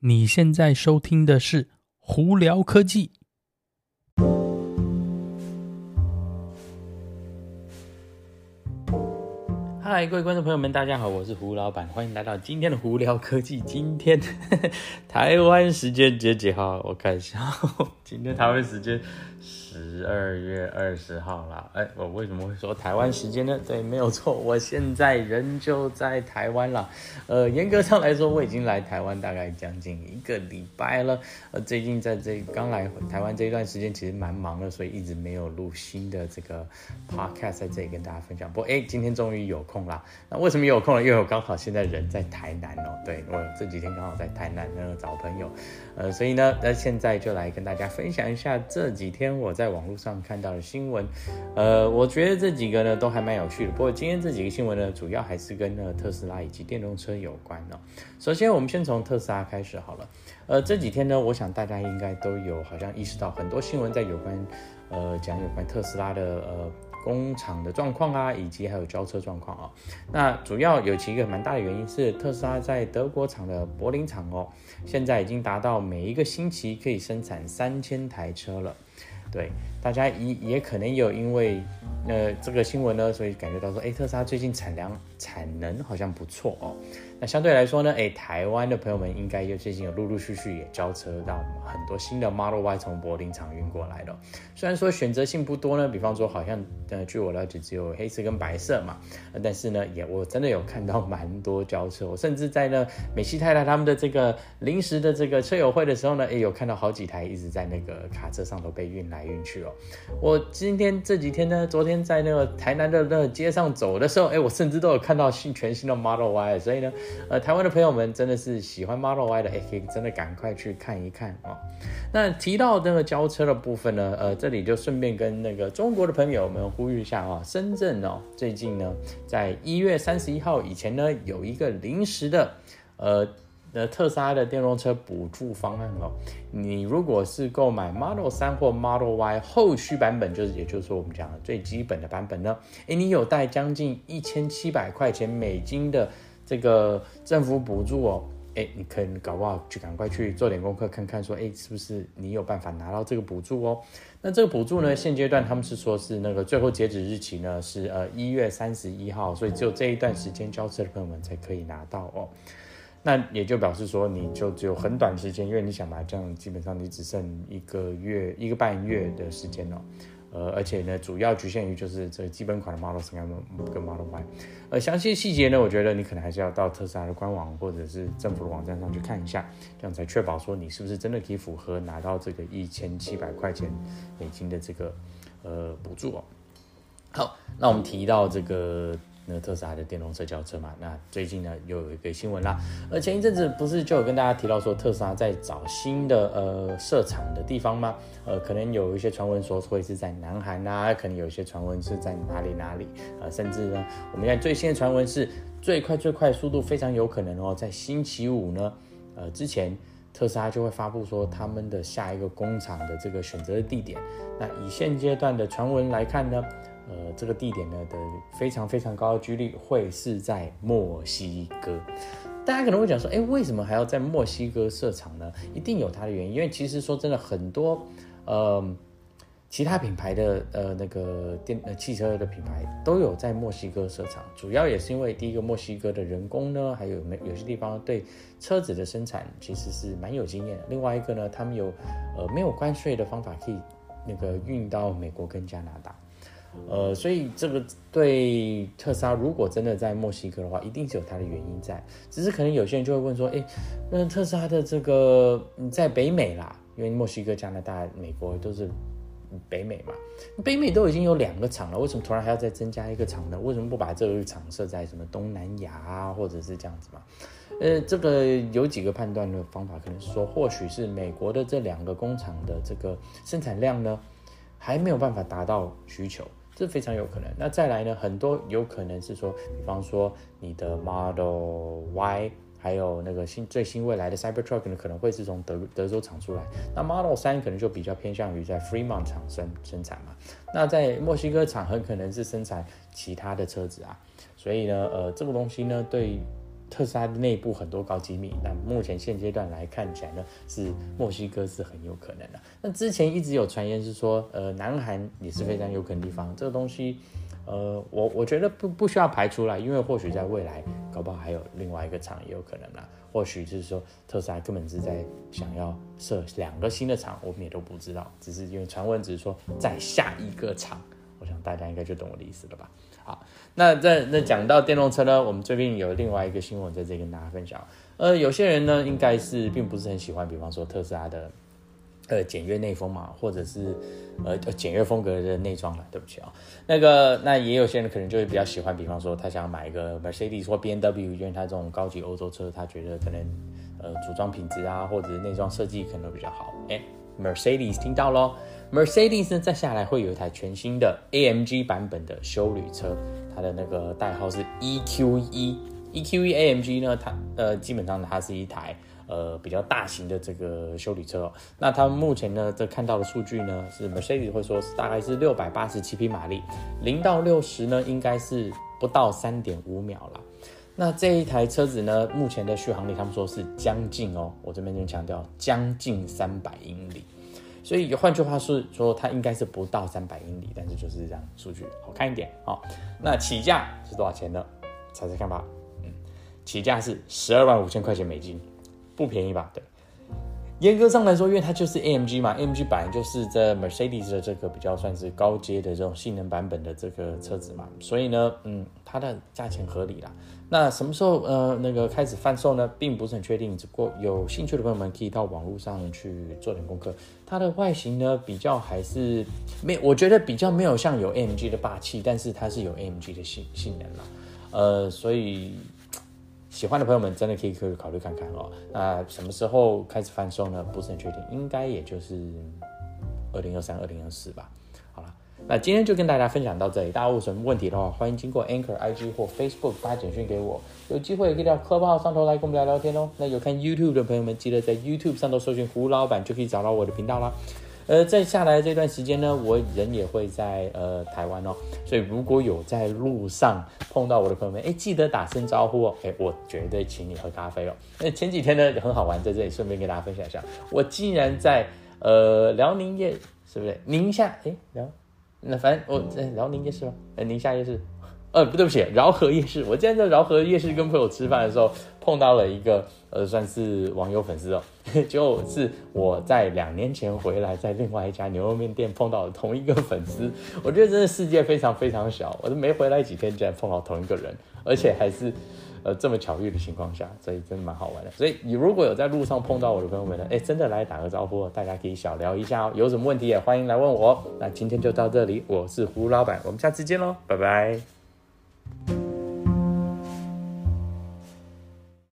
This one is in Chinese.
你现在收听的是《胡聊科技》。嗨，各位观众朋友们，大家好，我是胡老板，欢迎来到今天的《胡聊科技》。今天台湾时间几几号？我看一下，今天台湾时间。十二月二十号啦，哎，我为什么会说台湾时间呢？对，没有错，我现在人就在台湾了。呃，严格上来说，我已经来台湾大概将近一个礼拜了。呃，最近在这刚来台湾这一段时间，其实蛮忙的，所以一直没有录新的这个 podcast 在这里跟大家分享。不过，哎，今天终于有空啦。那为什么有空了？因为我刚好现在人在台南哦。对，我这几天刚好在台南那个找朋友，呃，所以呢，那现在就来跟大家分享一下这几天我在。在网络上看到的新闻，呃，我觉得这几个呢都还蛮有趣的。不过今天这几个新闻呢，主要还是跟那特斯拉以及电动车有关哦。首先，我们先从特斯拉开始好了。呃，这几天呢，我想大家应该都有好像意识到很多新闻在有关，呃，讲有关特斯拉的呃工厂的状况啊，以及还有交车状况啊。那主要有其一个蛮大的原因是特斯拉在德国厂的柏林厂哦，现在已经达到每一个星期可以生产三千台车了。对，大家也也可能有因为，呃，这个新闻呢，所以感觉到说，哎，特斯拉最近产量产能好像不错哦。那相对来说呢，哎，台湾的朋友们应该又最近有陆陆续续也交车到很多新的 Model Y 从柏林厂运过来了。虽然说选择性不多呢，比方说好像呃，据我了解只有黑色跟白色嘛，但是呢，也我真的有看到蛮多交车。我甚至在呢美西太太他们的这个临时的这个车友会的时候呢，也有看到好几台一直在那个卡车上头被运来运去哦。我今天这几天呢，昨天在那个台南的那个街上走的时候，哎，我甚至都有看到新全新的 Model Y，所以呢。呃，台湾的朋友们真的是喜欢 Model Y 的，哎，可以真的赶快去看一看啊、哦。那提到那个交车的部分呢，呃，这里就顺便跟那个中国的朋友们呼吁一下啊、哦，深圳哦，最近呢，在一月三十一号以前呢，有一个临时的，呃，呃，特斯拉的电动车补助方案哦。你如果是购买 Model 3或 Model Y 后续版本，就是也就是说我们讲的最基本的版本呢，哎，你有带将近一千七百块钱美金的。这个政府补助哦，哎，你可以搞不好就赶快去做点功课，看看说，哎，是不是你有办法拿到这个补助哦？那这个补助呢，现阶段他们是说是那个最后截止日期呢是呃一月三十一号，所以只有这一段时间交车的朋友们才可以拿到哦。那也就表示说，你就只有很短时间，因为你想嘛，这样基本上你只剩一个月一个半月的时间哦。呃，而且呢，主要局限于就是这基本款的 Model 3跟 Model Y，呃，详细细节呢，我觉得你可能还是要到特斯拉的官网或者是政府的网站上去看一下，这样才确保说你是不是真的可以符合拿到这个一千七百块钱美金的这个呃补助哦。好，那我们提到这个。那特斯拉的电动车交车嘛，那最近呢又有一个新闻啦。而前一阵子不是就有跟大家提到说，特斯拉在找新的呃设厂的地方吗？呃，可能有一些传闻说会是在南韩啊，可能有一些传闻是在哪里哪里、呃，甚至呢，我们现在最新的传闻是最快最快速度非常有可能哦，在星期五呢，呃之前特斯拉就会发布说他们的下一个工厂的这个选择的地点。那以现阶段的传闻来看呢，呃，这个地点呢的非常非常高的几率会是在墨西哥。大家可能会讲说，哎，为什么还要在墨西哥设厂呢？一定有它的原因。因为其实说真的，很多呃其他品牌的呃那个电呃汽车的品牌都有在墨西哥设厂，主要也是因为第一个墨西哥的人工呢，还有没有些地方对车子的生产其实是蛮有经验的。另外一个呢，他们有呃没有关税的方法可以那个运到美国跟加拿大。呃，所以这个对特斯拉，如果真的在墨西哥的话，一定是有它的原因在。只是可能有些人就会问说，哎，那特斯拉的这个在北美啦，因为墨西哥、加拿大、美国都是北美嘛，北美都已经有两个厂了，为什么突然还要再增加一个厂呢？为什么不把这个厂设在什么东南亚啊，或者是这样子嘛？呃，这个有几个判断的方法，可能是说，或许是美国的这两个工厂的这个生产量呢，还没有办法达到需求。这非常有可能。那再来呢？很多有可能是说，比方说你的 Model Y，还有那个新最新未来的 Cybertruck 呢，可能会是从德德州厂出来。那 Model 三可能就比较偏向于在 Fremont 厂生生产嘛。那在墨西哥厂很可能是生产其他的车子啊。所以呢，呃，这个东西呢，对特斯拉内部很多高机密，那目前现阶段来看起来呢，是墨西哥是很有可能的。那之前一直有传言是说，呃，南韩也是非常有可能地方。这个东西，呃，我我觉得不不需要排除啦，因为或许在未来，搞不好还有另外一个厂也有可能啦。或许就是说特斯拉根本是在想要设两个新的厂，我们也都不知道。只是因为传闻只是说在下一个厂，我想大家应该就懂我的意思了吧。好，那在那讲到电动车呢，我们最近有另外一个新闻在这里跟大家分享。呃，有些人呢应该是并不是很喜欢，比方说特斯拉的呃简约内风嘛，或者是呃简约风格的内装了。对不起啊、哦，那个那也有些人可能就会比较喜欢，比方说他想买一个 Mercedes 或 BMW，因为他这种高级欧洲车，他觉得可能呃组装品质啊，或者是内装设计可能都比较好。哎，Mercedes 听到喽。Mercedes 呢，再下来会有一台全新的 AMG 版本的休旅车，它的那个代号是 EQE。EQE AMG 呢，它呃基本上它是一台呃比较大型的这个休旅车哦。那它目前呢，这看到的数据呢，是 Mercedes 会说是大概是六百八十七匹马力，零到六十呢应该是不到三点五秒啦。那这一台车子呢，目前的续航力他们说是将近哦，我这边就强调将近三百英里。所以换句话是说，它应该是不到三百英里，但是就是这样数据好看一点哦。那起价是多少钱呢？猜猜看吧。嗯，起价是十二万五千块钱美金，不便宜吧？对。严格上来说，因为它就是 AMG 嘛，AMG 本来就是这 Mercedes 的这个比较算是高阶的这种性能版本的这个车子嘛，所以呢，嗯，它的价钱合理啦。那什么时候呃那个开始贩售呢？并不是很确定，只不过有兴趣的朋友们可以到网络上去做点功课。它的外形呢，比较还是没，我觉得比较没有像有 AMG 的霸气，但是它是有 AMG 的性性能啦。呃，所以。喜欢的朋友们真的可以可以考虑看看哦。那什么时候开始贩售呢？不是很确定，应该也就是二零二三、二零二四吧。好了，那今天就跟大家分享到这里。大家有什么问题的话，欢迎经过 Anchor IG 或 Facebook 发简讯给我。有机会也可以到 Clubhouse 上头来跟我们聊聊天哦。那有看 YouTube 的朋友们，记得在 YouTube 上头搜寻胡老板，就可以找到我的频道啦。呃，在下来这段时间呢，我人也会在呃台湾哦，所以如果有在路上碰到我的朋友们，哎，记得打声招呼哦，哎，我绝对请你喝咖啡哦。那前几天呢很好玩，在这里顺便跟大家分享一下，我竟然在呃辽宁夜，是不是宁夏？哎，辽，那反正我在辽宁夜市吗？呃，宁夏夜市。呃，不对不起，饶河夜市。我今天在饶河夜市跟朋友吃饭的时候，碰到了一个呃，算是网友粉丝哦，就是我在两年前回来，在另外一家牛肉面店碰到的同一个粉丝。我觉得真的世界非常非常小，我都没回来几天，竟然碰到同一个人，而且还是呃这么巧遇的情况下，所以真的蛮好玩的。所以你如果有在路上碰到我的朋友们呢，哎，真的来打个招呼，大家可以小聊一下哦。有什么问题也欢迎来问我。那今天就到这里，我是胡老板，我们下次见喽，拜拜。